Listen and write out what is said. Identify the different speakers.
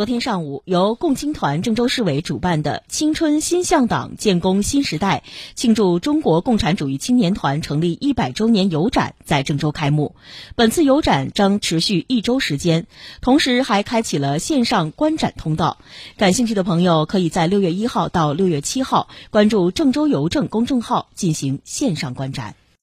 Speaker 1: 昨天上午，由共青团郑州市委主办的“青春新向党，建功新时代”庆祝中国共产主义青年团成立一百周年游展在郑州开幕。本次游展将持续一周时间，同时还开启了线上观展通道。感兴趣的朋友可以在六月一号到六月七号关注郑州邮政公众号进行线上观展。